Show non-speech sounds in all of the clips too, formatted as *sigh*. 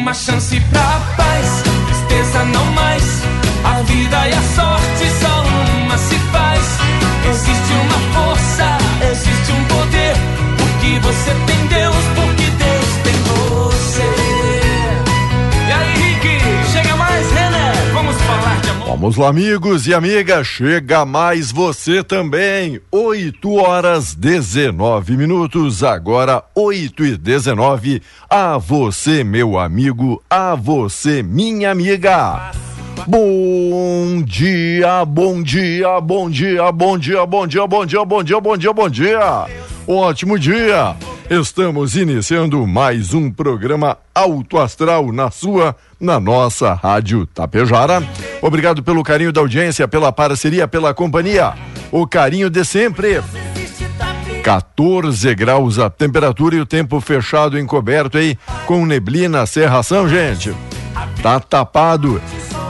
Uma chance pra Vamos lá, amigos e amigas, chega mais você também. 8 horas 19 minutos, agora 8 e 19. A você, meu amigo, a você, minha amiga. Bom dia, bom dia, bom dia, bom dia, bom dia, bom dia, bom dia, bom dia, bom dia. Ótimo dia. Estamos iniciando mais um programa Alto Astral na sua, na nossa Rádio Tapejara. Obrigado pelo carinho da audiência, pela parceria, pela companhia. O carinho de sempre. 14 graus a temperatura e o tempo fechado encoberto aí com neblina, serração, gente. Tá tapado.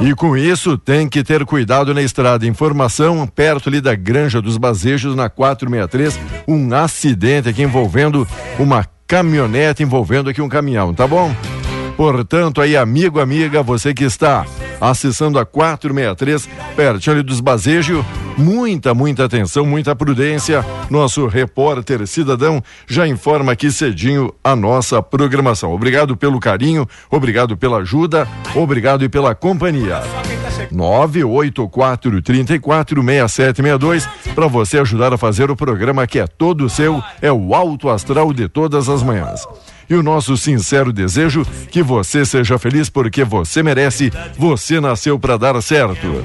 E com isso tem que ter cuidado na estrada. Informação perto ali da Granja dos Bazejos, na 463, um acidente aqui envolvendo uma caminhonete, envolvendo aqui um caminhão, tá bom? Portanto, aí, amigo, amiga, você que está acessando a 463, pertinho ali dos Bazejos, muita, muita atenção, muita prudência. Nosso repórter cidadão já informa aqui cedinho a nossa programação. Obrigado pelo carinho, obrigado pela ajuda, obrigado e pela companhia. 984 34 6762 para você ajudar a fazer o programa que é todo seu, é o Alto Astral de todas as manhãs e o nosso sincero desejo que você seja feliz porque você merece, você nasceu para dar certo.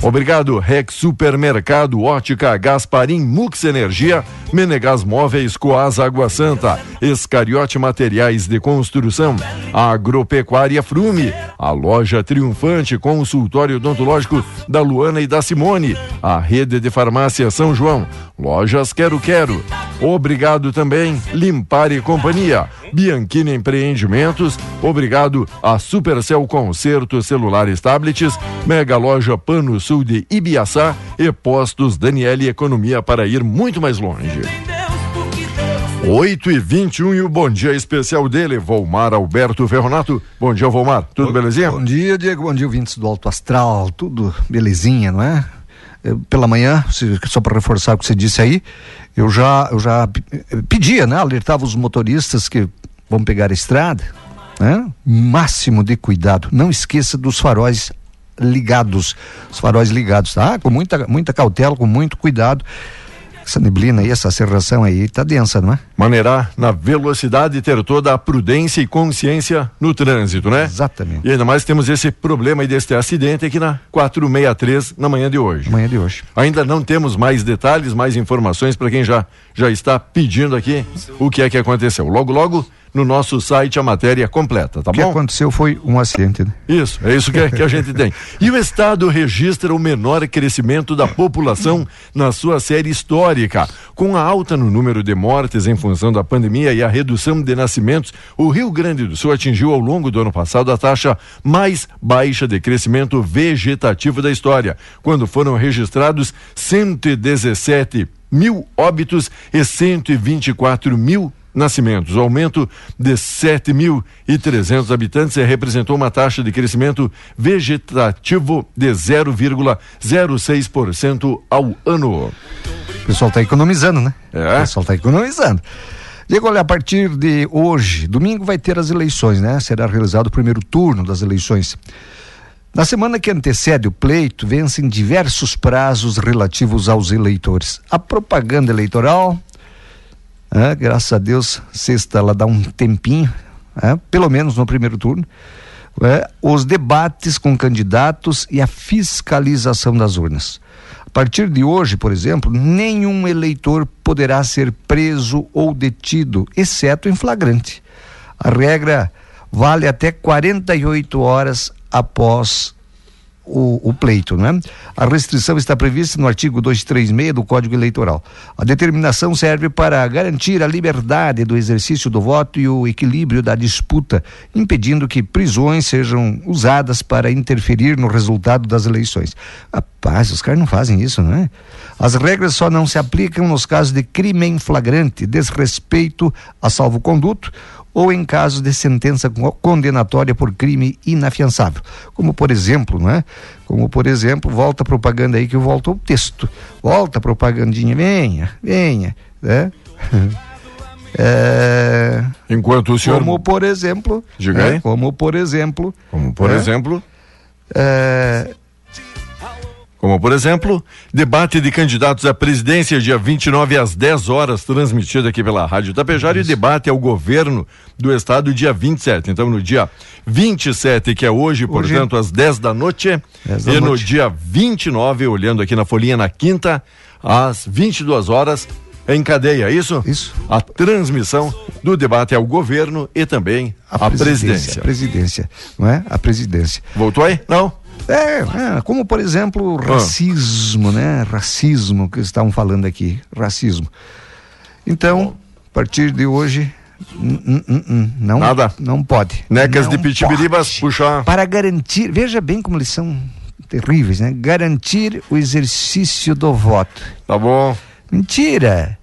Obrigado, Rex Supermercado, Ótica Gasparim, Mux Energia, Menegas Móveis, Coas Água Santa, Escariote Materiais de Construção, Agropecuária Frume, a loja triunfante consultório odontológico da Luana e da Simone, a rede de farmácia São João, lojas Quero Quero. Obrigado também, Limpar e Companhia, Bianchini Empreendimentos, obrigado a Supercell Concerto Celulares Tablets, Mega Loja Pano Sul de Ibiaçá e Postos Daniele Economia para ir muito mais longe. 8 e 21 e o bom dia especial dele, Volmar Alberto Ferronato. Bom dia, Volmar. Tudo belezinha? Bom dia, Diego. Bom dia, ouvintes do Alto Astral. Tudo belezinha, não é? Pela manhã, só para reforçar o que você disse aí, eu já, eu já pedia, né? Alertava os motoristas que vão pegar a estrada, né? Máximo de cuidado. Não esqueça dos faróis ligados, os faróis ligados, tá? Com muita, muita cautela, com muito cuidado essa neblina aí, essa serração aí tá densa, não é? Maneirar na velocidade e ter toda a prudência e consciência no trânsito, né? Exatamente. E ainda mais temos esse problema aí deste acidente aqui na 463 na manhã de hoje. Manhã de hoje. Ainda não temos mais detalhes, mais informações para quem já já está pedindo aqui o que é que aconteceu. Logo logo no nosso site a matéria completa, tá O que bom? aconteceu foi um acidente, né? Isso, é isso que, que a gente tem. *laughs* E o Estado registra o menor crescimento da população na sua série histórica. Com a alta no número de mortes em função da pandemia e a redução de nascimentos, o Rio Grande do Sul atingiu ao longo do ano passado a taxa mais baixa de crescimento vegetativo da história, quando foram registrados 117 mil óbitos e 124 mil nascimentos. O aumento de 7.300 habitantes representou uma taxa de crescimento vegetativo de 0,06% ao ano. O pessoal está economizando, né? É. O pessoal está economizando. Diego, olha, a partir de hoje, domingo vai ter as eleições, né? Será realizado o primeiro turno das eleições. Na semana que antecede o pleito, vencem diversos prazos relativos aos eleitores. A propaganda eleitoral, né, graças a Deus, sexta ela dá um tempinho, né, pelo menos no primeiro turno. né, os debates com candidatos e a fiscalização das urnas. A partir de hoje, por exemplo, nenhum eleitor poderá ser preso ou detido, exceto em flagrante. A regra vale até 48 horas após o, o, pleito, né? A restrição está prevista no artigo 236 do Código Eleitoral. A determinação serve para garantir a liberdade do exercício do voto e o equilíbrio da disputa, impedindo que prisões sejam usadas para interferir no resultado das eleições. Rapaz, os caras não fazem isso, não é? As regras só não se aplicam nos casos de crime em flagrante, desrespeito a salvo-conduto ou em casos de sentença condenatória por crime inafiançável. Como por exemplo, né? Como por exemplo, volta a propaganda aí que volta o texto. Volta a propagandinha, venha, venha, né? *laughs* É... Enquanto o senhor. Como por exemplo. Diga aí. Né? Como por exemplo. Como por né? exemplo. É... Como, por exemplo, debate de candidatos à presidência, dia 29 às 10 horas, transmitido aqui pela Rádio Tapejara, e debate ao governo do estado, dia 27. Então, no dia 27, que é hoje, hoje portanto, às 10 da noite, 10 da e no noite. dia 29, olhando aqui na folhinha, na quinta, às 22 horas, em cadeia, é isso? Isso. A transmissão do debate ao governo e também à presidência. A presidência, não é? A presidência. Voltou aí? Não? É, é, como por exemplo, racismo, ah. né? Racismo que estavam falando aqui, racismo. Então, a partir de hoje, n- n- n- não, Nada. não pode. Necas Não de Pitibiribas, puxar. Para garantir, veja bem como eles são terríveis, né? Garantir o exercício do voto. Tá bom. Mentira!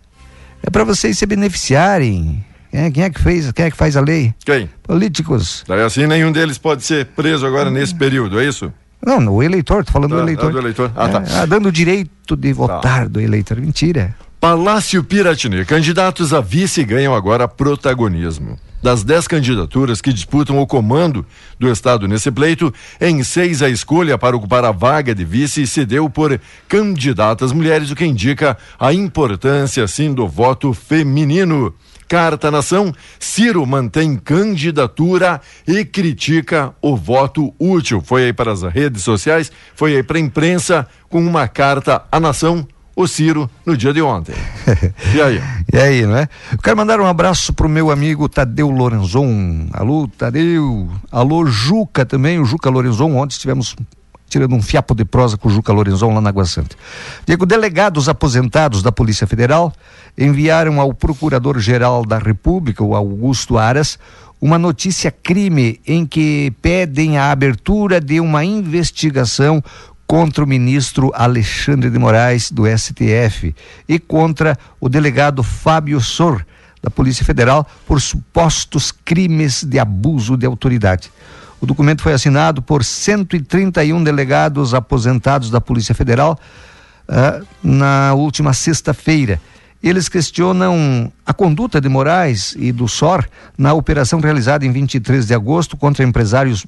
É para vocês se beneficiarem. Quem é, quem é que fez? Quem é que faz a lei? Quem? Políticos. Daí assim nenhum deles pode ser preso agora nesse período, é isso? Não, no eleitor, tô falando Tá, do eleitor. ah, do eleitor. Ah, tá. É, dando o direito de votar do eleitor. Mentira. Palácio Piratini. Candidatos a vice ganham agora protagonismo. Das dez candidaturas que disputam o comando do Estado nesse pleito, em seis a escolha para ocupar a vaga de vice se deu por candidatas mulheres, o que indica a importância, sim, do voto feminino. Carta Nação, Ciro mantém candidatura e critica o voto útil. Foi aí para as redes sociais, foi aí para a imprensa com uma carta à nação, o Ciro, no dia de ontem. *laughs* E aí? E aí, não é? Eu quero mandar um abraço pro meu amigo Tadeu Lorenzon. Alô, Tadeu. Alô, Juca também, o Juca Lorenzon. Ontem estivemos tirando um fiapo de prosa com o Juca Lorenzon lá na Água Santa. Diego, delegados aposentados da Polícia Federal enviaram ao Procurador-Geral da República, o Augusto Aras, uma notícia crime em que pedem a abertura de uma investigação contra o ministro Alexandre de Moraes, do STF, e contra o delegado Fábio Sor, da Polícia Federal, por supostos crimes de abuso de autoridade. O documento foi assinado por 131 delegados aposentados da Polícia Federal ah, na última sexta-feira. Eles questionam a conduta de Moraes e do SOR na operação realizada em 23 de agosto contra empresários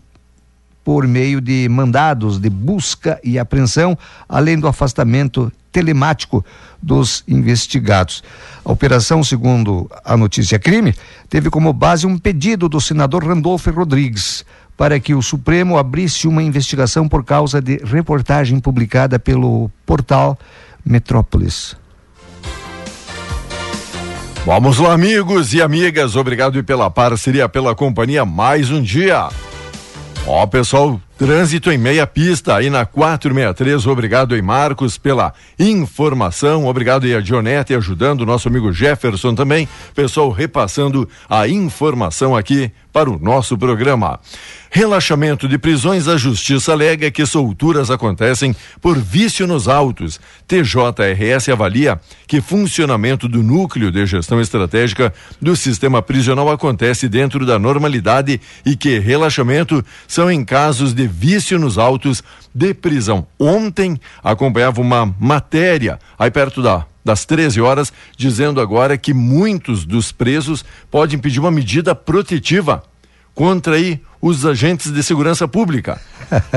por meio de mandados de busca e apreensão, além do afastamento telemático dos investigados. A operação, segundo a notícia crime, teve como base um pedido do senador Randolfo Rodrigues para que o Supremo abrisse uma investigação por causa de reportagem publicada pelo portal Metrópolis. Vamos lá, amigos e amigas. Obrigado pela parceria, pela companhia. Mais um dia. Ó, pessoal, trânsito em meia pista aí na 463. Obrigado aí, Marcos, pela informação. Obrigado aí a Dionete ajudando nosso amigo Jefferson também. Pessoal, repassando a informação aqui para o nosso programa. Relaxamento de prisões, a justiça alega que solturas acontecem por vício nos autos. TJRS avalia que funcionamento do núcleo de gestão estratégica do sistema prisional acontece dentro da normalidade e que relaxamento são em casos de vício nos autos de prisão. Ontem acompanhava uma matéria aí perto da das 13 horas, dizendo agora que muitos dos presos podem pedir uma medida protetiva contra aí os agentes de segurança pública.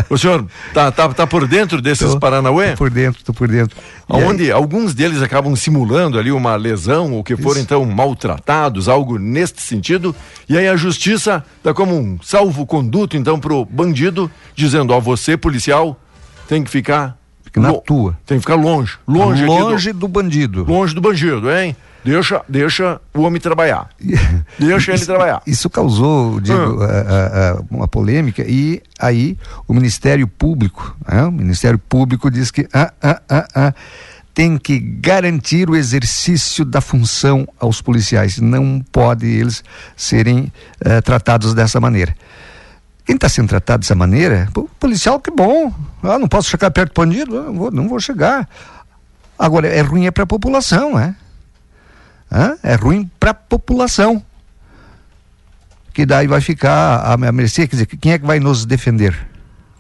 O senhor tá, tá, tá por dentro desses Tô, Paranauê? Tô por dentro, tô por dentro. E Onde aí- alguns deles acabam simulando ali uma lesão ou que foram Isso. então maltratados, algo neste sentido. E aí a justiça dá como um salvo-conduto então pro bandido, dizendo: ó, você policial tem que ficar Fica na tua. Tem que ficar longe, longe, aqui do- longe do bandido. longe do bandido, hein? Deixa, deixa o homem trabalhar. *laughs* Deixa ele trabalhar. Isso causou, digo, Ah. a- a- uma polêmica e aí o Ministério Público, né, o Ministério Público diz que ah, ah, ah, ah, tem que garantir o exercício da função aos policiais. Não pode eles serem eh, tratados dessa maneira. Quem está sendo tratado dessa maneira, pô, policial que bom. Ah, não posso chegar perto do bandido? Ah, Não vou, não vou chegar. Agora, é ruim é para a população, né? É ruim para a população. Que daí vai ficar a, a mercê, quer dizer, quem é que vai nos defender?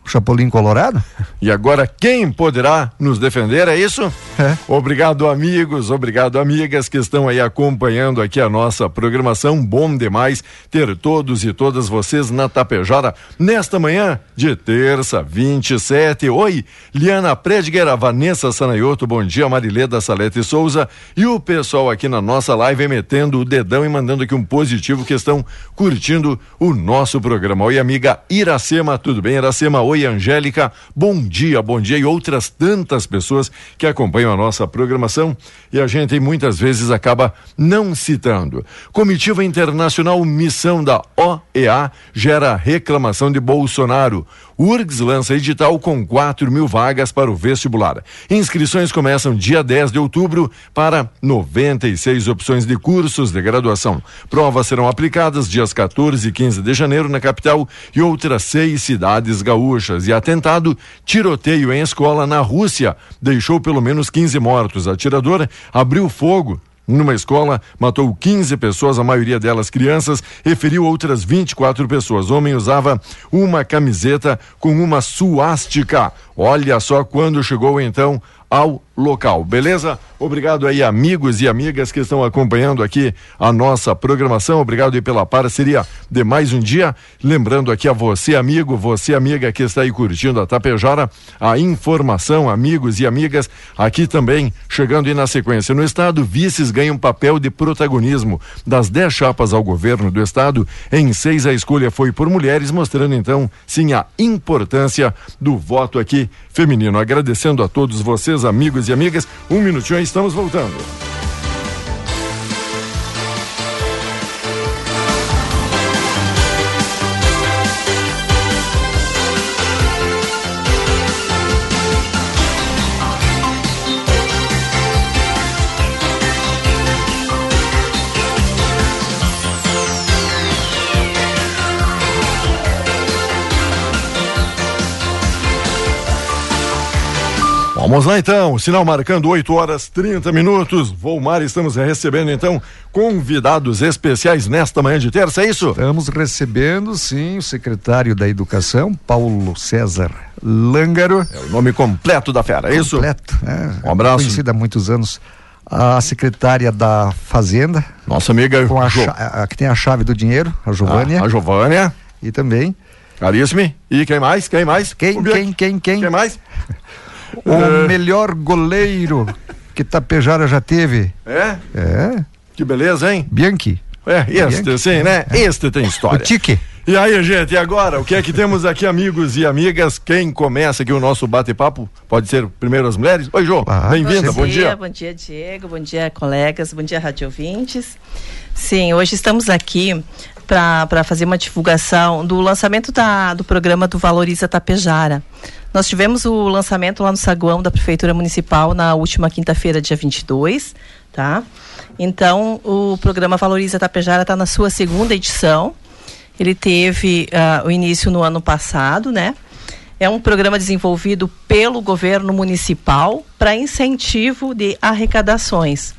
Chapolin Colorado? E agora quem poderá nos defender, é isso? É. Obrigado, amigos, obrigado, amigas que estão aí acompanhando aqui a nossa programação. Bom demais ter todos e todas vocês na Tapejara nesta manhã de terça, 27. Oi, Liana Predger, Vanessa Sanaioto, bom dia, Marileda Salete Souza e o pessoal aqui na nossa live metendo o dedão e mandando aqui um positivo que estão curtindo o nosso programa. Oi, amiga Iracema, tudo bem, Iracema? Oi, Angélica, bom dia, bom dia e outras tantas pessoas que acompanham a nossa programação e a gente muitas vezes acaba não citando. Comitiva Internacional Missão da OEA gera reclamação de Bolsonaro. URGS lança edital com 4 mil vagas para o vestibular. Inscrições começam dia 10 de outubro para 96 opções de cursos de graduação. Provas serão aplicadas dias 14 e 15 de janeiro na capital e outras seis cidades gaúchas. E atentado, tiroteio em escola na Rússia deixou pelo menos 15 mortos. A atiradora abriu fogo numa escola, matou 15 pessoas, a maioria delas crianças, e feriu outras 24 pessoas. O homem usava uma camiseta com uma suástica. Olha só quando chegou então ao local, beleza? Obrigado aí, amigos e amigas que estão acompanhando aqui a nossa programação. Obrigado aí pela parceria de mais um dia. Lembrando aqui a você, amigo, você, amiga que está aí curtindo a Tapejara, a informação, amigos e amigas, aqui também, chegando aí na sequência. No estado, vices ganham papel de protagonismo. Das dez chapas ao governo do estado, em seis a escolha foi por mulheres, mostrando então, sim, a importância do voto aqui feminino. Agradecendo a todos vocês, amigos e amigas. Um minutinho aí, estamos voltando. Vamos lá então, sinal marcando 8 horas 30 minutos. Volmar, estamos recebendo então convidados especiais nesta manhã de terça, é isso? Estamos recebendo, sim, o secretário da Educação, Paulo César Lângaro. É o nome completo da fera, é isso? Completo, né? Um abraço. Conhecida há muitos anos. A secretária da Fazenda, Nossa amiga com a, Jo- a- que tem a chave do dinheiro, a Giovânia. Ah, a Giovânia, E também caríssimo. E quem mais? Quem mais? Quem, quem, quem, quem? Quem mais? O É. melhor goleiro que Tapejara já teve. É? É, Que beleza, hein? Bianchi. É, este Bianchi. sim, né? Este tem O história. Tique. E aí, gente, e agora? O que é que temos aqui, amigos e amigas? Quem começa aqui o nosso bate-papo? Pode ser primeiro as mulheres? Oi, João. Ah, Bem-vinda, bom, bom dia. Bom dia, Diego. Bom dia, colegas. Bom dia, rádio ouvintes. Sim, hoje estamos aqui para fazer uma divulgação do lançamento da, do programa do Valoriza Tapejara. Nós tivemos o lançamento lá no saguão da Prefeitura Municipal na última quinta-feira, dia 22, tá? Então, o programa Valoriza Tapejara está na sua segunda edição. Ele teve uh, o início no ano passado, né? É um programa desenvolvido pelo governo municipal para incentivo de arrecadações.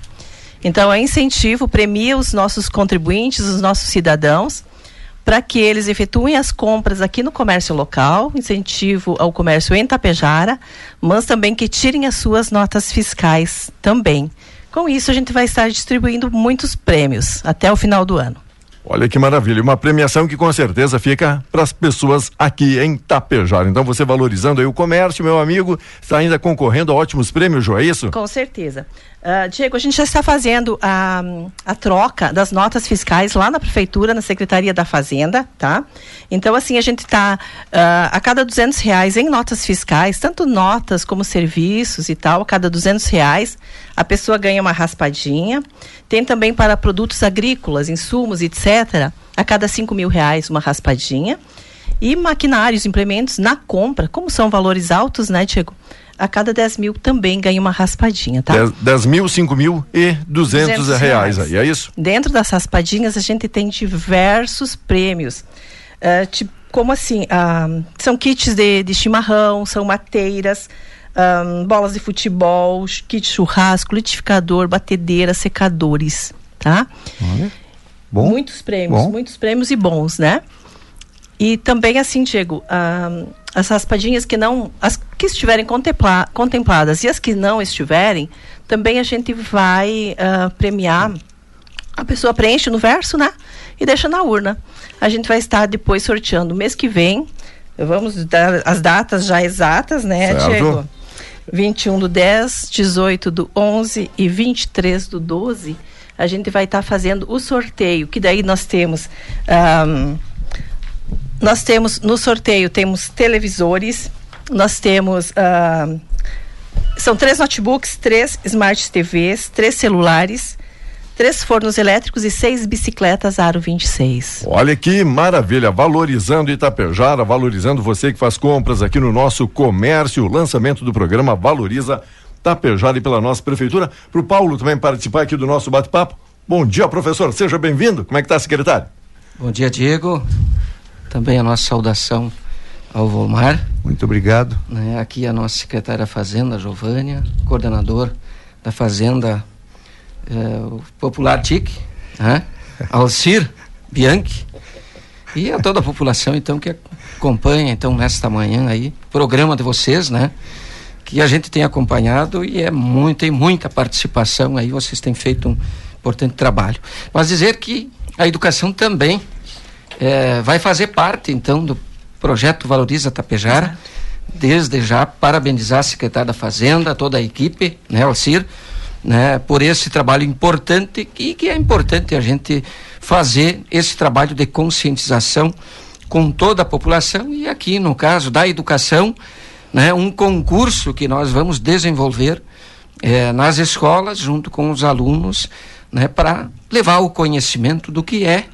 Então, é incentivo, premia os nossos contribuintes, os nossos cidadãos, para que eles efetuem as compras aqui no comércio local, incentivo ao comércio em Tapejara, mas também que tirem as suas notas fiscais também. Com isso, a gente vai estar distribuindo muitos prêmios até o final do ano. Olha que maravilha, uma premiação que com certeza fica para as pessoas aqui em Tapejar. Então você valorizando aí o comércio, meu amigo, está ainda concorrendo a ótimos prêmios, João, é isso? Com certeza. Uh, Diego, a gente já está fazendo a, a troca das notas fiscais lá na prefeitura, na Secretaria da Fazenda, tá? Então, assim, a gente está uh, a cada duzentos reais em notas fiscais, tanto notas como serviços e tal, a cada duzentos reais, a pessoa ganha uma raspadinha. Tem também para produtos agrícolas, insumos, etc., a cada cinco mil reais uma raspadinha. E maquinários, implementos na compra, como são valores altos, né, Diego? a cada 10 mil também ganha uma raspadinha, tá? 10, 10 mil, 5 mil e 200, 200 reais. reais aí, é isso? Dentro das raspadinhas a gente tem diversos prêmios. Uh, tipo, como assim? Uh, são kits de, de chimarrão, são mateiras, um, bolas de futebol, kit churrasco, litificador, batedeira, secadores, tá? Bom. Muitos prêmios, Bom. muitos prêmios e bons, né? E também assim, Diego, um, as raspadinhas que não, as que estiverem contempla, contempladas e as que não estiverem, também a gente vai uh, premiar. A pessoa preenche no verso, né? E deixa na urna. A gente vai estar depois sorteando mês que vem. Vamos dar as datas já exatas, né, certo. Diego? 21 do 10, 18 do 11 e 23 do 12. A gente vai estar fazendo o sorteio, que daí nós temos. Um, nós temos no sorteio temos televisores, nós temos uh, são três notebooks, três smart TVs, três celulares, três fornos elétricos e seis bicicletas Aro 26. Olha que maravilha, valorizando Itapejara, valorizando você que faz compras aqui no nosso comércio, o lançamento do programa Valoriza Tapejara e pela nossa prefeitura. Para o Paulo também participar aqui do nosso bate-papo. Bom dia, professor, seja bem-vindo. Como é que está, secretário? Bom dia, Diego. Também a nossa saudação ao Volmar. Muito obrigado. Né, aqui a nossa secretária da Fazenda, Giovânia, coordenador da Fazenda, é, o popular TIC, né, Alcir Bianchi, e a toda a população, então, que acompanha, então, nesta manhã aí, programa de vocês, né, que a gente tem acompanhado e é muito, tem muita participação aí, vocês têm feito um importante trabalho. Mas dizer que a educação também é, vai fazer parte, então, do projeto Valoriza Tapejara. Exato. Desde já, parabenizar a secretária da Fazenda, toda a equipe, né, Alcir, né, por esse trabalho importante e que é importante a gente fazer esse trabalho de conscientização com toda a população e aqui, no caso da educação, né, um concurso que nós vamos desenvolver é, nas escolas, junto com os alunos, né, para levar o conhecimento do que é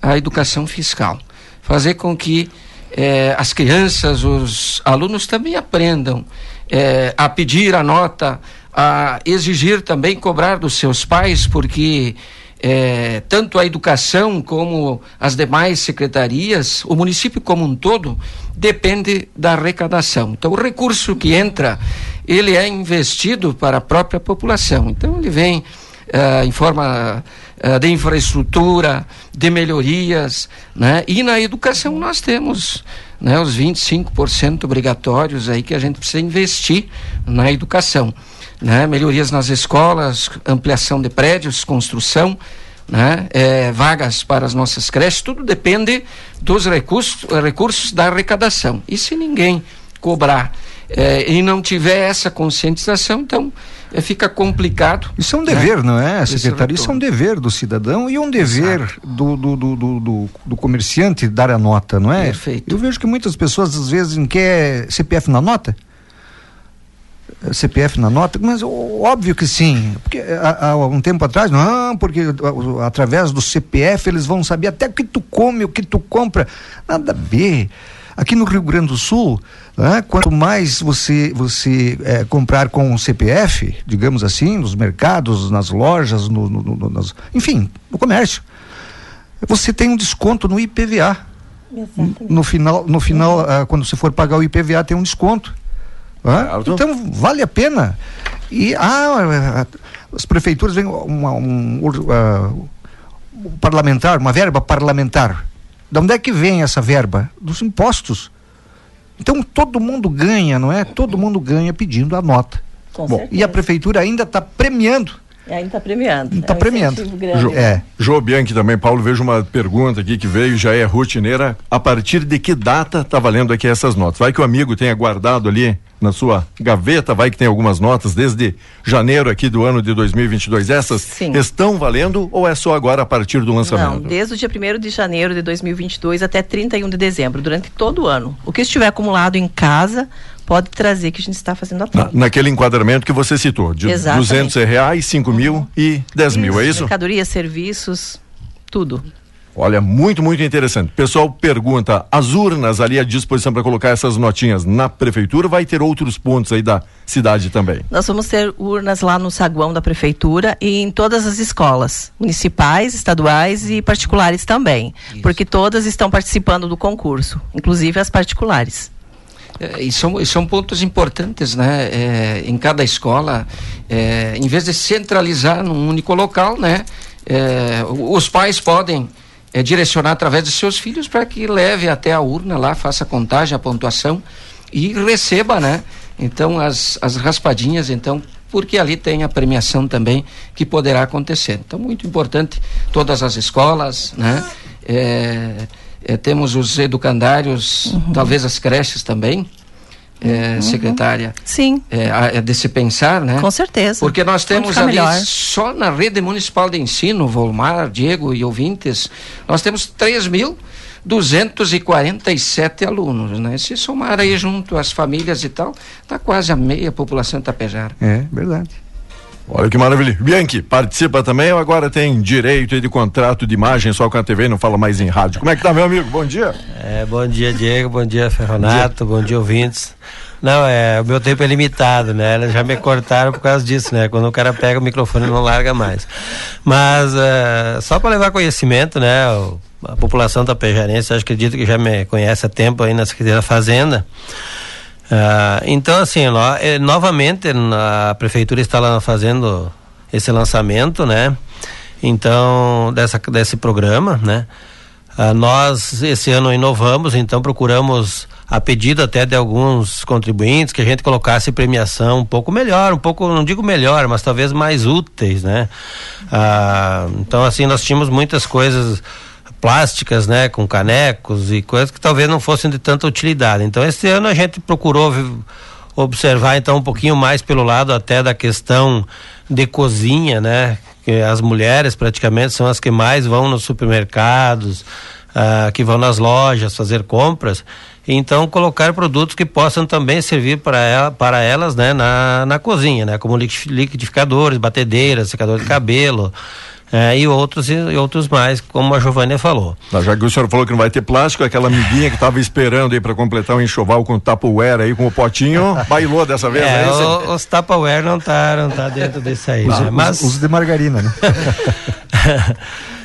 a educação fiscal. Fazer com que eh, as crianças, os alunos também aprendam eh, a pedir a nota, a exigir também cobrar dos seus pais, porque eh, tanto a educação como as demais secretarias, o município como um todo, depende da arrecadação. Então, o recurso que entra, ele é investido para a própria população. Então, ele vem em forma uh, de infraestrutura, de melhorias, né? E na educação nós temos né, os 25% obrigatórios aí que a gente precisa investir na educação. Né? Melhorias nas escolas, ampliação de prédios, construção, né? É, vagas para as nossas creches, tudo depende dos recursos, recursos da arrecadação. E se ninguém cobrar é, e não tiver essa conscientização, então é, fica complicado. Isso é um dever, não é, secretário? Isso é um dever do cidadão e um dever do, do, do, do, do comerciante dar a nota, não é? Perfeito. Eu vejo que muitas pessoas às vezes querem CPF na nota. CPF na nota, mas óbvio que sim, porque há, há, um tempo atrás, não, porque através do CPF eles vão saber até o que tu come, o que tu compra, nada a ver. Aqui no Rio Grande do Sul, né, quanto mais você, você é, comprar com o CPF, digamos assim, nos mercados, nas lojas, no, no, no nas, enfim, no comércio, você tem um desconto no IPVA. Exatamente. No final, no final ah, quando você for pagar o IPVA, tem um desconto. Ah, então, vale a pena. E ah, as prefeituras vêm uma, um, uh, um parlamentar, uma verba parlamentar de onde é que vem essa verba? Dos impostos. Então todo mundo ganha, não é? Todo mundo ganha pedindo a nota. Com Bom, e a prefeitura ainda está premiando. Ainda está premiando. Está é um premiando. Jo, é. Jô Bianchi também, Paulo, vejo uma pergunta aqui que veio, já é rotineira. A partir de que data está valendo aqui essas notas? Vai que o amigo tenha guardado ali na sua gaveta, vai que tem algumas notas desde janeiro aqui do ano de 2022. Essas Sim. estão valendo ou é só agora a partir do lançamento? Não, desde o dia 1 de janeiro de 2022 até 31 de dezembro, durante todo o ano. O que estiver acumulado em casa pode trazer que a gente está fazendo a. Na, naquele enquadramento que você citou, de Exatamente. 200 reais, 5 mil e 10 isso, mil, é isso? Mercadorias, serviços, tudo. Olha, muito, muito interessante. Pessoal pergunta: as urnas ali à disposição para colocar essas notinhas na prefeitura vai ter outros pontos aí da cidade também? Nós vamos ter urnas lá no saguão da prefeitura e em todas as escolas, municipais, estaduais e particulares também, Isso. porque todas estão participando do concurso, inclusive as particulares. É, e, são, são pontos importantes, né? É, em cada escola, é, em vez de centralizar num único local, né? É, os pais podem é, direcionar através de seus filhos para que leve até a urna lá, faça a contagem, a pontuação e receba, né? Então as, as raspadinhas, então, porque ali tem a premiação também que poderá acontecer. Então muito importante todas as escolas, né? É, é, temos os educandários, uhum. talvez as creches também, é, uhum. secretária. Sim. É, é, de se pensar, né? Com certeza. Porque nós temos ali melhor. só na rede municipal de ensino, Volmar, Diego e ouvintes, nós temos 3.247 alunos, né? Se somar aí junto as famílias e tal, tá quase a meia população tapejara. É, verdade. Olha que maravilha. Bianchi, participa também ou agora tem direito de contrato de imagem só com a TV e não fala mais em rádio? Como é que tá, meu amigo? Bom dia. É, bom dia, Diego. Bom dia, Ferronato. Bom dia, ouvintes. Não, é, o meu tempo é limitado, né? Eles já me cortaram por causa disso, né? Quando o cara pega o microfone não larga mais. Mas uh, só para levar conhecimento, né? a população tapejarense, acho que acredito que já me conhece há tempo aí na Secretaria da Fazenda. Uh, então, assim, eh, novamente a prefeitura está lá fazendo esse lançamento, né? Então, dessa, desse programa, né? Uh, nós, esse ano, inovamos, então procuramos, a pedido até de alguns contribuintes, que a gente colocasse premiação um pouco melhor, um pouco, não digo melhor, mas talvez mais úteis, né? Uh, então, assim, nós tínhamos muitas coisas plásticas, né, com canecos e coisas que talvez não fossem de tanta utilidade. Então, este ano a gente procurou observar então um pouquinho mais pelo lado até da questão de cozinha, né, que as mulheres praticamente são as que mais vão nos supermercados, ah, que vão nas lojas fazer compras. Então, colocar produtos que possam também servir para, ela, para elas, né, na, na cozinha, né, como liquidificadores, batedeiras, secador de cabelo, é, e outros e, outros mais, como a Giovânia falou. Já que o senhor falou que não vai ter plástico, aquela amiguinha que estava esperando aí para completar o um enxoval com Tupperware aí com o potinho, bailou dessa vez, é, é o, Os Tupperware não tá, não tá dentro desse aí, os, né? Mas... Os, os de margarina, né? *laughs*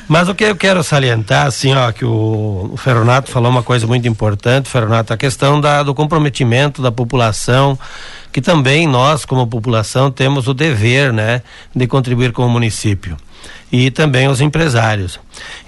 Mas o que eu quero salientar, assim, ó, que o, o Ferronato falou uma coisa muito importante, Ferronato, a questão da, do comprometimento da população, que também nós, como população, temos o dever, né, de contribuir com o município e também os empresários.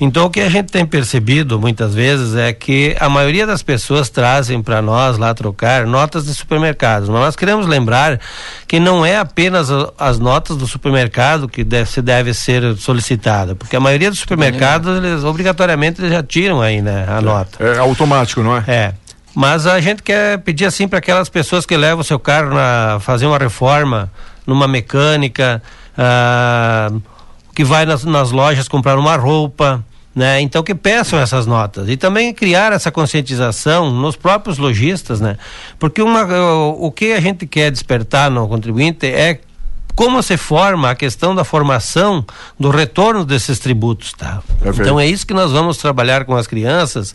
Então, o que a gente tem percebido muitas vezes é que a maioria das pessoas trazem para nós lá trocar notas de supermercados. Mas nós queremos lembrar que não é apenas as notas do supermercado que deve, se deve ser solicitada, porque a maioria dos supermercados, eles, obrigatoriamente, eles já tiram aí né, a é, nota. É automático, não é? É. Mas a gente quer pedir assim para aquelas pessoas que levam o seu carro na fazer uma reforma numa mecânica, ah, que vai nas, nas lojas comprar uma roupa, né? Então que peçam essas notas e também criar essa conscientização nos próprios lojistas, né? Porque uma, o, o que a gente quer despertar no contribuinte é como se forma a questão da formação do retorno desses tributos, tá? Perfeito. Então é isso que nós vamos trabalhar com as crianças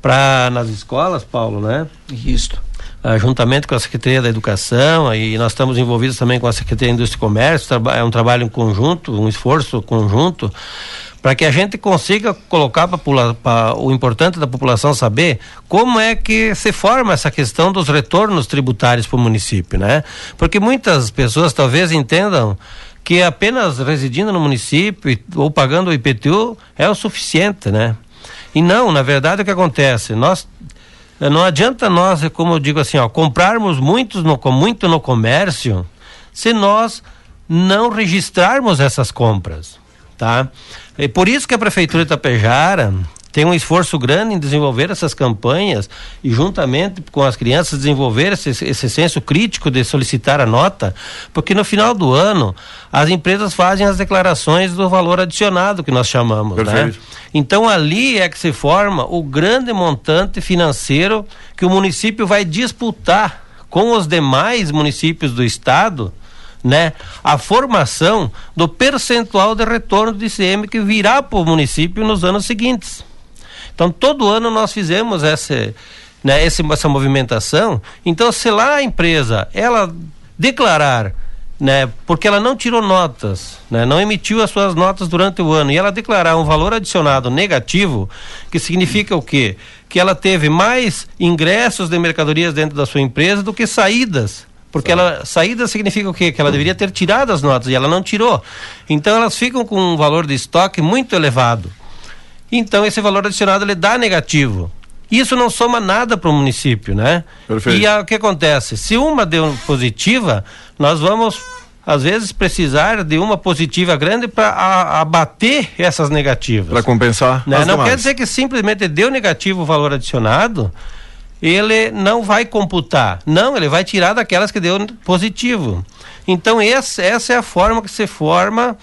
para nas escolas, Paulo, né? Isso. Ah, juntamente com a Secretaria da Educação e nós estamos envolvidos também com a Secretaria de Indústria e Comércio, é um trabalho em conjunto, um esforço conjunto para que a gente consiga colocar para o importante da população saber como é que se forma essa questão dos retornos tributários para o município, né? Porque muitas pessoas talvez entendam que apenas residindo no município ou pagando o IPTU é o suficiente, né? E não, na verdade o que acontece, nós não adianta nós, como eu digo assim, ó, comprarmos muitos no, muito no comércio se nós não registrarmos essas compras, tá? É por isso que a prefeitura de Itapejara tem um esforço grande em desenvolver essas campanhas e juntamente com as crianças desenvolver esse, esse senso crítico de solicitar a nota, porque no final do ano as empresas fazem as declarações do valor adicionado que nós chamamos, né? Perfeito. Então ali é que se forma o grande montante financeiro que o município vai disputar com os demais municípios do estado, né? A formação do percentual de retorno de ICM que virá para o município nos anos seguintes. Então todo ano nós fizemos essa, né, essa movimentação. Então se lá a empresa ela declarar né, porque ela não tirou notas, né, não emitiu as suas notas durante o ano e ela declarar um valor adicionado negativo, que significa o quê? Que ela teve mais ingressos de mercadorias dentro da sua empresa do que saídas. Porque ela saída significa o quê? Que ela deveria ter tirado as notas e ela não tirou. Então elas ficam com um valor de estoque muito elevado. Então esse valor adicionado ele dá negativo. Isso não soma nada para o município, né? Perfeito. E a- o que acontece? Se uma deu positiva, nós vamos às vezes precisar de uma positiva grande para abater essas negativas. Para compensar Né? Não demais. quer dizer que simplesmente deu negativo o valor adicionado, ele não vai computar. Não, ele vai tirar daquelas que deu positivo. Então, essa, essa é a forma que se forma,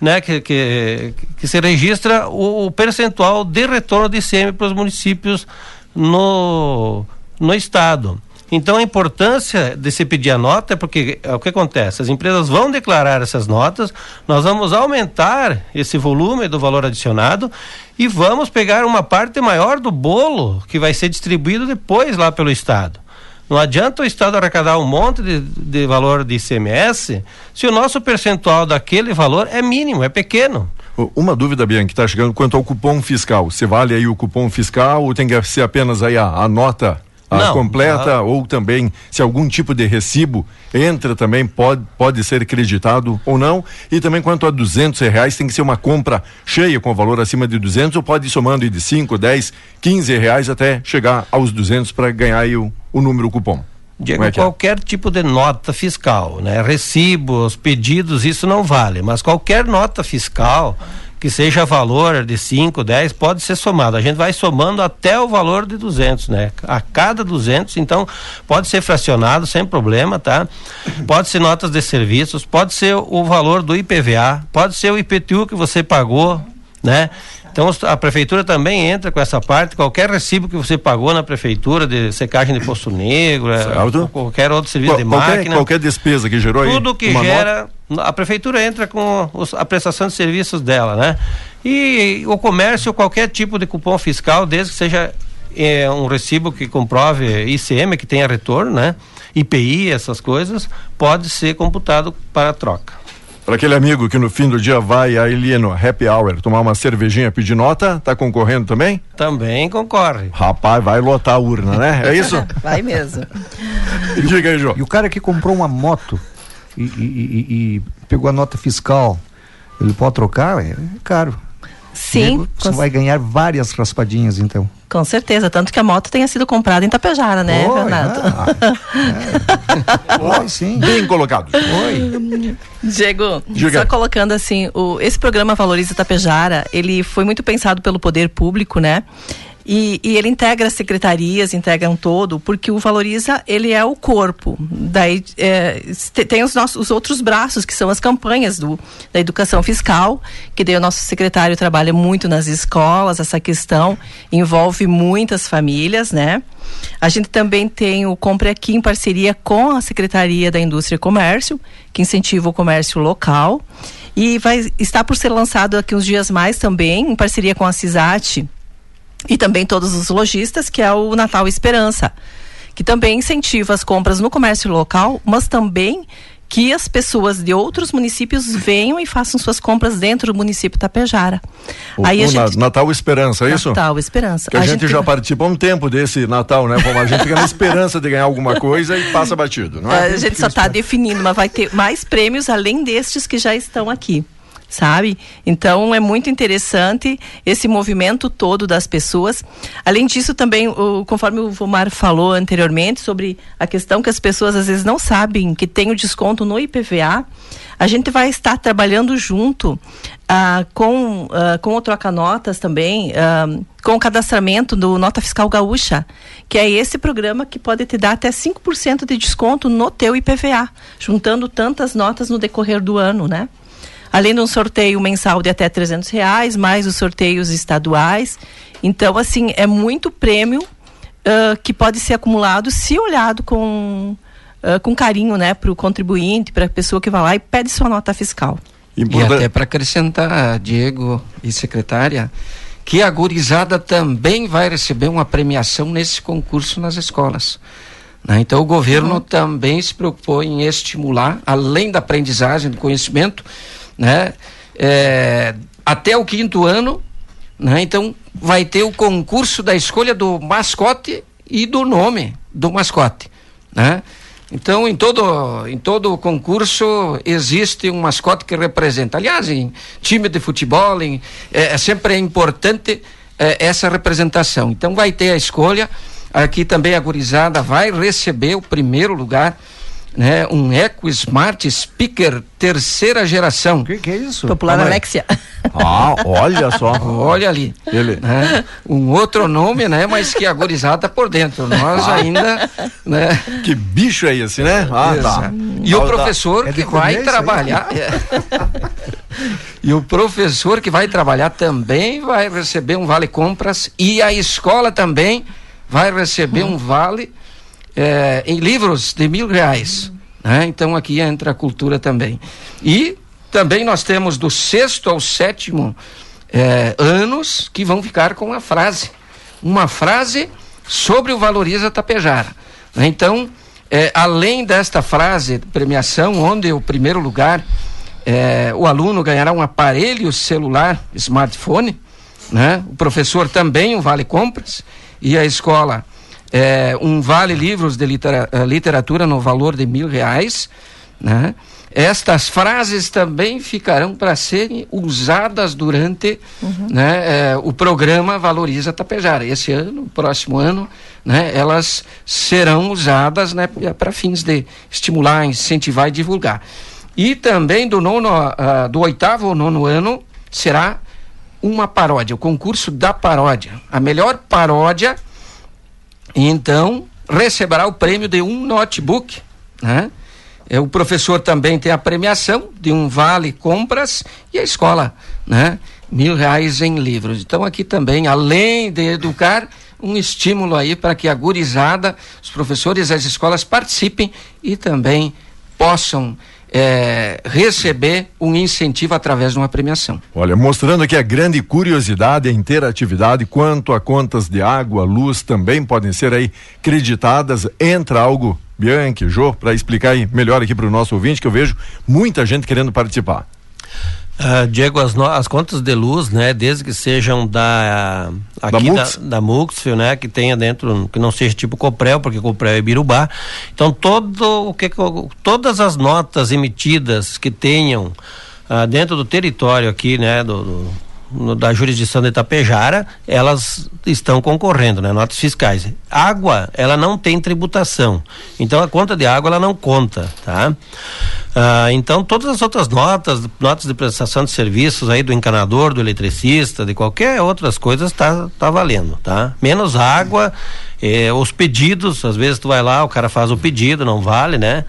né, que, que, que se registra o, o percentual de retorno de ICM para os municípios no, no estado. Então a importância de se pedir a nota é porque é o que acontece, as empresas vão declarar essas notas, nós vamos aumentar esse volume do valor adicionado e vamos pegar uma parte maior do bolo que vai ser distribuído depois lá pelo Estado. Não adianta o Estado arrecadar um monte de, de valor de ICMS se o nosso percentual daquele valor é mínimo, é pequeno. Uma dúvida, Bianca, que está chegando quanto ao cupom fiscal. Você vale aí o cupom fiscal ou tem que ser apenas aí a, a nota a Não, completa a- ou também se algum tipo de recibo entra também pode, pode ser creditado ou não e também quanto a duzentos reais tem que ser uma compra cheia com valor acima de duzentos ou pode ir somando de cinco, dez, quinze reais até chegar aos duzentos para ganhar aí o, o número o cupom. Diego, é é? qualquer tipo de nota fiscal, né? Recibos, pedidos, isso não vale, mas qualquer nota fiscal que seja valor de 5, 10, pode ser somado. A gente vai somando até o valor de 200, né? A cada 200, então pode ser fracionado sem problema, tá? Pode ser notas de serviços, pode ser o valor do IPVA, pode ser o IPTU que você pagou, né? Então a prefeitura também entra com essa parte, qualquer recibo que você pagou na prefeitura de secagem de poço negro, é, Certo. qualquer outro serviço Qual- de qualquer, máquina, qualquer despesa que gerou aí tudo que uma nota, gera, a prefeitura entra com os- a prestação de serviços dela, né? E o comércio, qualquer tipo de cupom fiscal, desde que seja eh, um recibo que comprove ICM, que tenha retorno, né? IPI, essas coisas, pode ser computado para troca. Para aquele amigo que no fim do dia vai aí no happy hour tomar uma cervejinha, pedir nota, tá concorrendo também? Também concorre. Rapaz, vai lotar a urna, né? É isso? *laughs* Vai mesmo. Diga aí, João. E o cara que comprou uma moto e, e- e- e pegou a nota fiscal, ele pode trocar? É caro. Sim, Você com, vai ganhar várias raspadinhas, então. com certeza. Tanto que a moto tenha sido comprada em Tapejara, né, Oi, Renato? ah, é. Oi, sim. Bem colocado. Oi. Diego, Diga. só colocando assim, o, esse programa Valoriza Tapejara, ele foi muito pensado pelo poder público, né? E, e, ele integra as secretarias, integra um todo, porque o Valoriza, ele é o corpo. Daí é, tem os, nossos, os outros braços, que são as campanhas do, da educação fiscal, que daí o nosso secretário trabalha muito nas escolas, essa questão envolve muitas famílias, né? A gente também tem o Compre Aqui em parceria com a Secretaria da Indústria e Comércio, que incentiva o comércio local. E vai estar por ser lançado aqui uns dias mais também, em parceria com a CISAT, e também todos os lojistas, que é o Natal Esperança, que também incentiva as compras no comércio local, mas também que as pessoas de outros municípios venham e façam suas compras dentro do município Tapejara. O, Aí o gente... Natal Esperança, é isso? Natal Esperança. Que a, a gente, gente, já participa há um tempo desse Natal, né? Como a gente fica na esperança de ganhar alguma coisa e passa batido, não é? A gente só está definindo, mas vai ter mais prêmios além destes que já estão aqui sabe? Então é muito interessante esse movimento todo das pessoas. Além disso, também, o, conforme o Vomar falou anteriormente, sobre a questão que as pessoas às vezes não sabem que tem o desconto no IPVA, a gente vai estar trabalhando junto ah, com, ah, com o Troca Notas também, ah, com o cadastramento do Nota Fiscal Gaúcha, que é esse programa que pode te dar até 5% de desconto no teu IPVA, juntando tantas notas no decorrer do ano, né? Além de um sorteio mensal de até 300 reais, mais os sorteios estaduais. Então, assim, é muito prêmio uh, que pode ser acumulado se olhado com, uh, com carinho, né, para o contribuinte, para a pessoa que vai lá e pede sua nota fiscal. E até para acrescentar, Diego e secretária, que a gurizada também vai receber uma premiação nesse concurso nas escolas. Né? Então o governo uhum. também se preocupou em estimular, além da aprendizagem, do conhecimento, né? É, até o quinto ano, né? Então vai ter o concurso da escolha do mascote e do nome do mascote, né? Então, em todo, em todo concurso existe um mascote que representa. Aliás, em time de futebol, em, é, é sempre é importante é, essa representação. Então, vai ter a escolha. Aqui também a gurizada vai receber o primeiro lugar né, um Eco Smart Speaker terceira geração. O que, que, é isso? Popular Alexia. *laughs* Ah, olha só. olha ali. Ele. Né, um outro nome, né, mas que agorizada por dentro. Nós ah. ainda, né? Que bicho é esse, né? Ah, tá. E ah, o professor tá. que é vai trabalhar. *laughs* E o professor que vai trabalhar também vai receber um vale compras e a escola também vai receber hum. um vale é, em livros de mil reais. Né? Então aqui entra a cultura também. E também nós temos do sexto ao sétimo é, anos que vão ficar com a frase. Uma frase sobre o Valoriza Tapejara. Né? Então, é, além desta frase, premiação, onde o primeiro lugar é, o aluno ganhará um aparelho celular, smartphone, né? o professor também um vale compras, e a escola é, um vale livros de litera, eh, literatura no valor de mil reais, né? Estas frases também ficarão para serem usadas durante uhum. né, é, o programa Valoriza Tapejara. Esse ano, próximo ano, né, elas serão usadas né, para fins de estimular, incentivar e divulgar. E também do, nono, uh, do oitavo ao nono ano será uma paródia, o concurso da paródia. A melhor paródia então, receberá o prêmio de um notebook, né? É, o professor também tem a premiação de um vale compras e a escola, né? Mil reais em livros. Então aqui também, além de educar, um estímulo aí para que a gurizada, os professores as escolas participem e também possam é, receber um incentivo através de uma premiação. Olha, mostrando aqui a grande curiosidade e interatividade quanto a contas de água, luz também podem ser aí creditadas. Entra algo, Bianchi, Jô, para explicar aí melhor aqui para o nosso ouvinte, que eu vejo muita gente querendo participar. Uh, Diego, as, no, as contas de luz, né, desde que sejam da aqui da, Mux? da, da Muxfil, né, que tenha dentro, que não seja tipo Coprel, porque Coprel é Birubá. Então todo o que todas as notas emitidas que tenham uh, dentro do território aqui, né, do, do no, da jurisdição de Itapejara, elas estão concorrendo, né? Notas fiscais. Água, ela não tem tributação. Então a conta de água ela não conta, tá? Ah, então todas as outras notas, notas de prestação de serviços aí do encanador, do eletricista, de qualquer outras coisas tá tá valendo, tá? Menos água, eh, os pedidos, às vezes tu vai lá, o cara faz o pedido, não vale, né?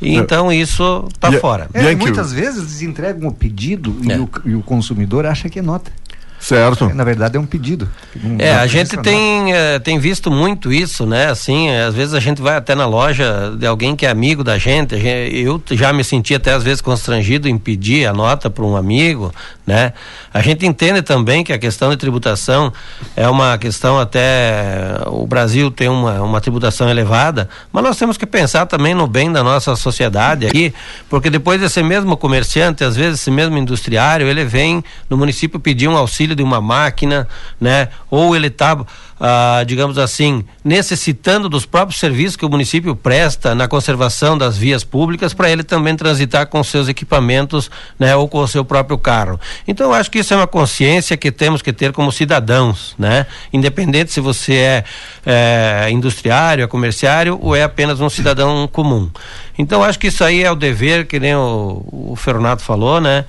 E então isso tá E- fora. É, E muitas vezes eles entregam o pedido e, É. o, e o consumidor acha que é nota. Certo. Na verdade é um pedido. Não- É, a gente tem, eh, tem visto muito isso, né? Assim, eh, às vezes a gente vai até na loja de alguém que é amigo da gente, a gente- eu já me senti até às vezes constrangido em pedir a nota para um amigo, né? A gente entende também que a questão de tributação é uma questão até o Brasil tem uma, uma tributação elevada, mas nós temos que pensar também no bem da nossa sociedade aqui, porque depois esse mesmo comerciante, às vezes esse mesmo industriário, ele vem no município pedir um auxílio de uma máquina, né? Ou ele está, digamos assim, necessitando dos próprios serviços que o município presta na conservação das vias públicas para ele também transitar com seus equipamentos, né? Ou com o seu próprio carro. Então eu acho que isso é uma consciência que temos que ter como cidadãos, né? Independente se você é, é industriário, é comerciário ou é apenas um cidadão comum. Então acho que isso aí é o dever, que nem o, o Ferronato falou, né?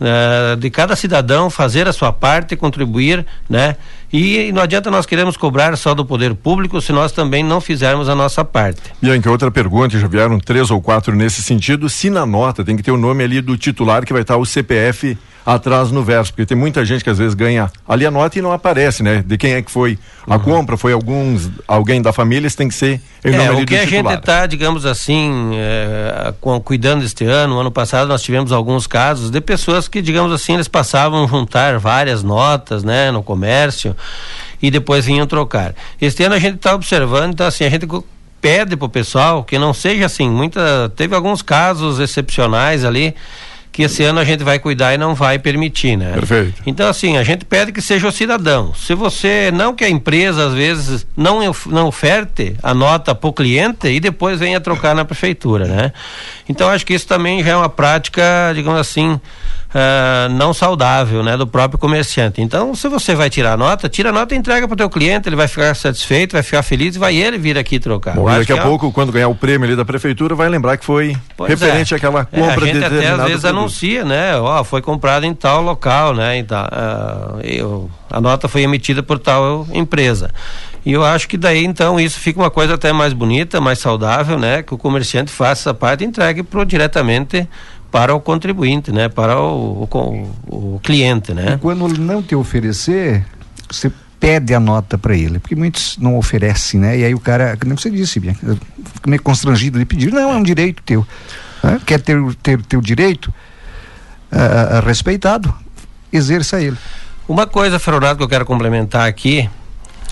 Eh, de cada cidadão fazer a sua parte, contribuir, né? E, não adianta nós queremos cobrar só do poder público se nós também não fizermos a nossa parte. Bianca, outra pergunta, já vieram três ou quatro nesse sentido. Se na nota tem que ter o nome ali do titular que vai estar o CPF atrás no verso, porque tem muita gente que às vezes ganha ali a nota e não aparece, né? De quem é que foi a compra, foi alguns, alguém da família, isso tem que ser em É, o que a gente está, digamos assim, eh, com- cuidando este ano, ano passado nós tivemos alguns casos de pessoas que, digamos assim, eles passavam a juntar várias notas, né, no comércio e depois vinham trocar. Este ano a gente está observando, então assim, a gente pede pro pessoal que não seja assim, muita, teve alguns casos excepcionais ali que esse ano a gente vai cuidar e não vai permitir, né? Perfeito. Então, assim, a gente pede que seja o cidadão. Se você, não que a empresa, às vezes, não, não oferte a nota para o cliente e depois venha trocar na prefeitura, né? Então, acho que isso também já é uma prática, digamos assim, ah, não saudável, né? Do próprio comerciante. Então, se você vai tirar a nota, tira a nota e entrega para o teu cliente, ele vai ficar satisfeito, vai ficar feliz e vai ele vir aqui trocar. Bom, daqui a é- pouco, quando ganhar o prêmio ali da prefeitura, vai lembrar que foi Pois referente é. àquela É, compra a gente de até às vezes produto. anuncia, né? Ó, foi comprado em tal local, né? Então, ah, eu- a nota foi emitida por tal empresa. E eu acho que daí então isso fica uma coisa até mais bonita, mais saudável, né? Que o comerciante faça essa parte e entregue pro, diretamente para o contribuinte, né? Para o, o, o cliente, né? E quando ele não te oferecer, você pede a nota para ele, porque muitos não oferecem, né? E aí o cara, como você disse, fica meio constrangido de pedir, não, é um direito teu. né? Quer ter o ter, teu direito ah, respeitado, exerça ele. Uma coisa, Fernando, que eu quero complementar aqui,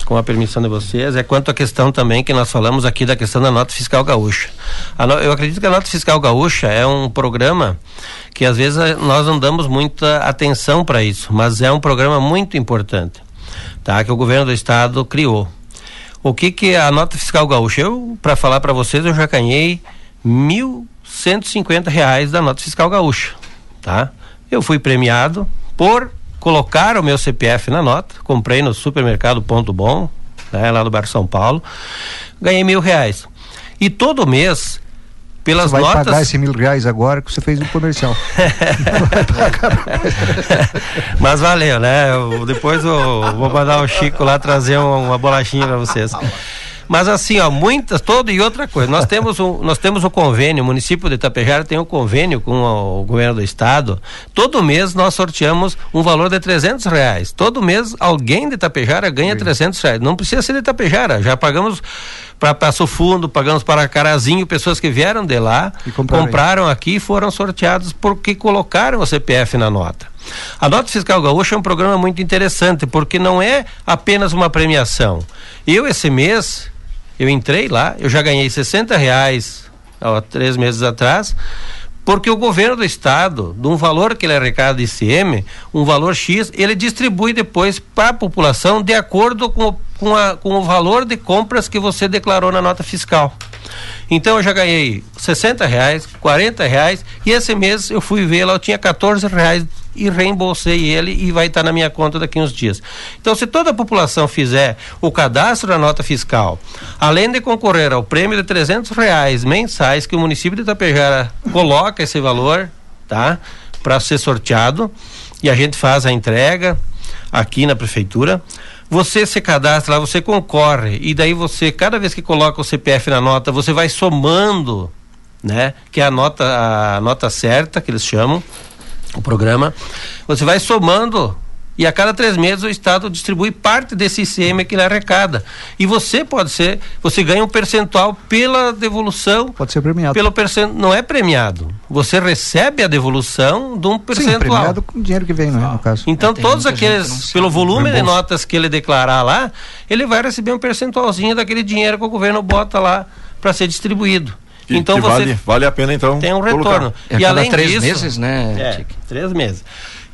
com a permissão de vocês, é quanto à questão também que nós falamos aqui da questão da nota fiscal gaúcha. No- eu acredito que a nota fiscal gaúcha é um programa que às vezes nós não damos muita atenção para isso, mas é um programa muito importante, tá? Que o governo do estado criou. O que que é a nota fiscal gaúcha? Eu, para falar para vocês, eu já ganhei mil cento reais da nota fiscal gaúcha, tá? Eu fui premiado por colocar o meu CPF na nota, comprei no supermercado Ponto Bom, né, lá do bairro São Paulo, ganhei mil reais. E todo mês, pelas Você vai notas. pagar esse mil reais agora que você fez no comercial. *laughs* Mas valeu, né? Eu- depois eu vou mandar o Chico lá trazer um- uma bolachinha para vocês. Mas assim, ó, muitas, todo e outra coisa. Nós temos um, nós temos um convênio, o município de Itapejara tem um convênio com o, governo do estado. Todo mês nós sorteamos um valor de 300 reais. Todo mês alguém de Itapejara ganha 300 reais. Não precisa ser de Itapejara. Já pagamos para Passo Fundo, pagamos para Carazinho, pessoas que vieram de lá, compraram compraram aqui e foram sorteados porque colocaram o CPF na nota. A nota fiscal gaúcha é um programa muito interessante porque não é apenas uma premiação. Eu esse mês eu entrei lá, eu já ganhei 60 reais há três meses atrás, porque o governo do estado, de um valor que ele arrecada de ICM, um valor X, ele distribui depois para a população de acordo com, o- com, a- com o valor de compras que você declarou na nota fiscal. Então eu já ganhei 60 reais, 40 reais, e esse mês eu fui ver lá, eu tinha 14 reais e reembolsei ele e vai estar na minha conta daqui uns dias. Então, se toda a população fizer o cadastro da nota fiscal, além de concorrer ao prêmio de 300 reais mensais que o município de Itapejara coloca esse valor, tá? Para ser sorteado e a gente faz a entrega aqui na prefeitura. Você se cadastra lá, você concorre e daí você, cada vez que coloca o CPF na nota, você vai somando, né? Que é a nota, a nota certa que eles chamam, o programa. Você vai somando e a cada três meses o Estado distribui parte desse ICM que ele arrecada. E você pode ser, você ganha um percentual pela devolução. Pode ser premiado. Pelo percent, não é premiado. Você recebe a devolução de um percentual. Sim, premiado com o dinheiro que vem, não é, no caso. Então é, todos aqueles, pelo volume de notas que ele declarar lá, ele vai receber um percentualzinho daquele dinheiro que o governo bota lá para ser distribuído. Que, então que você vale, vale a pena então. Tem um retorno. É e além três disso, meses, né? É, três meses.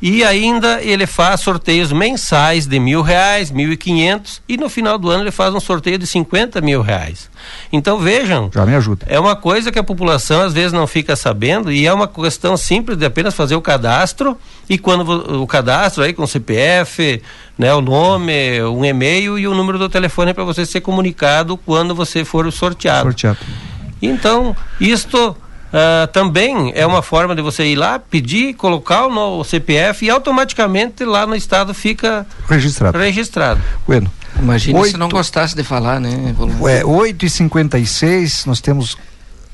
E ainda ele faz sorteios mensais de mil reais, mil e quinhentos, e no final do ano ele faz um sorteio de cinquenta mil reais. Então vejam. Já me ajuda. É uma coisa que a população às vezes não fica sabendo e é uma questão simples de apenas fazer o cadastro e quando o cadastro aí com o CPF, né, o nome, um e-mail e o número do telefone para você ser comunicado quando você for sorteado. Sorteado. Então, isto Uh, também é uma forma de você ir lá, pedir, colocar o CPF e automaticamente lá no estado fica registrado. registrado. Bueno, Imagina 8... se não gostasse de falar, né? É, 8 e 56 nós temos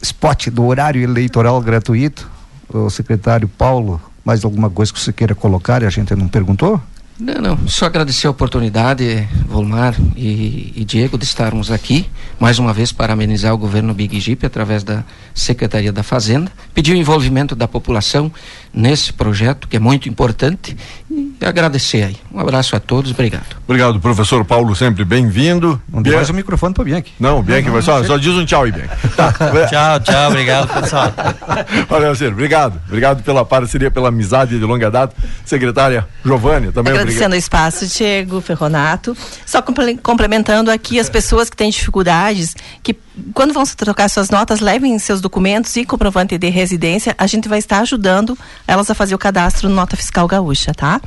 spot do horário eleitoral gratuito. O secretário Paulo, mais alguma coisa que você queira colocar e a gente não perguntou? Não, não, só agradecer a oportunidade, Volmar e, e, Diego, de estarmos aqui, mais uma vez para amenizar o governo Big Jeep através da Secretaria da Fazenda, pedir o envolvimento da população nesse projeto, que é muito importante, e agradecer aí. Um abraço a todos, obrigado. Obrigado, professor Paulo, sempre bem-vindo. Não Bia... mais o microfone para o Bianchi. Não, Bianchi vai só, só diz um tchau aí, Bianchi. *laughs* Tá. tchau, tchau, obrigado, pessoal. *laughs* Valeu, senhor, obrigado. Obrigado pela parceria, pela amizade de longa data. Secretária Giovânia, também Agradecendo o espaço, Diego Ferronato. Só complementando aqui as pessoas que têm dificuldades, que quando vão trocar suas notas, levem seus documentos e comprovante de residência. A gente vai estar ajudando elas a fazer o cadastro no Nota Fiscal Gaúcha, tá?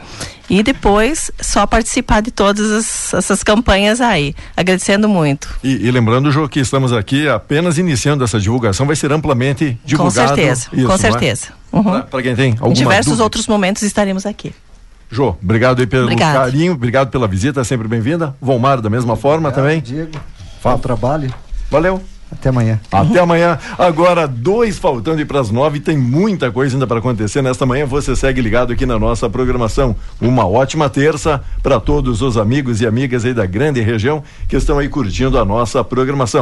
E depois, só participar de todas as, essas campanhas aí. Agradecendo muito. E, e lembrando, Jô, que estamos aqui apenas iniciando essa divulgação, vai ser amplamente divulgado. Com certeza, isso, com é? certeza. É? Uhum. Para quem tem alguma Em diversos dúvida. outros momentos estaremos aqui. Jô, obrigado aí pelo obrigado. carinho, obrigado pela visita, sempre bem-vinda. Volmar, da mesma forma obrigado, também. Diego, Fala. trabalho. Valeu. Até amanhã. Até amanhã. Agora, dois faltando para as nove. Tem muita coisa ainda para acontecer nesta manhã. Você segue ligado aqui na nossa programação. Uma ótima terça para todos os amigos e amigas aí da grande região que estão aí curtindo a nossa programação.